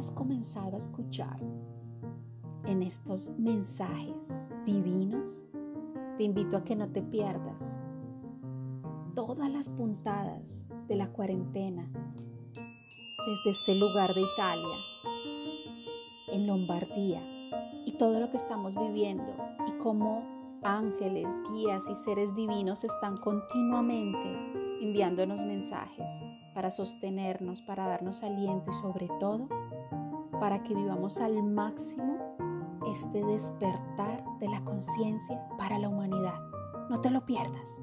has comenzado a escuchar en estos mensajes divinos, te invito a que no te pierdas todas las puntadas de la cuarentena desde este lugar de Italia, en Lombardía, y todo lo que estamos viviendo y cómo ángeles, guías y seres divinos están continuamente enviándonos mensajes para sostenernos, para darnos aliento y sobre todo para que vivamos al máximo este despertar de la conciencia para la humanidad. No te lo pierdas.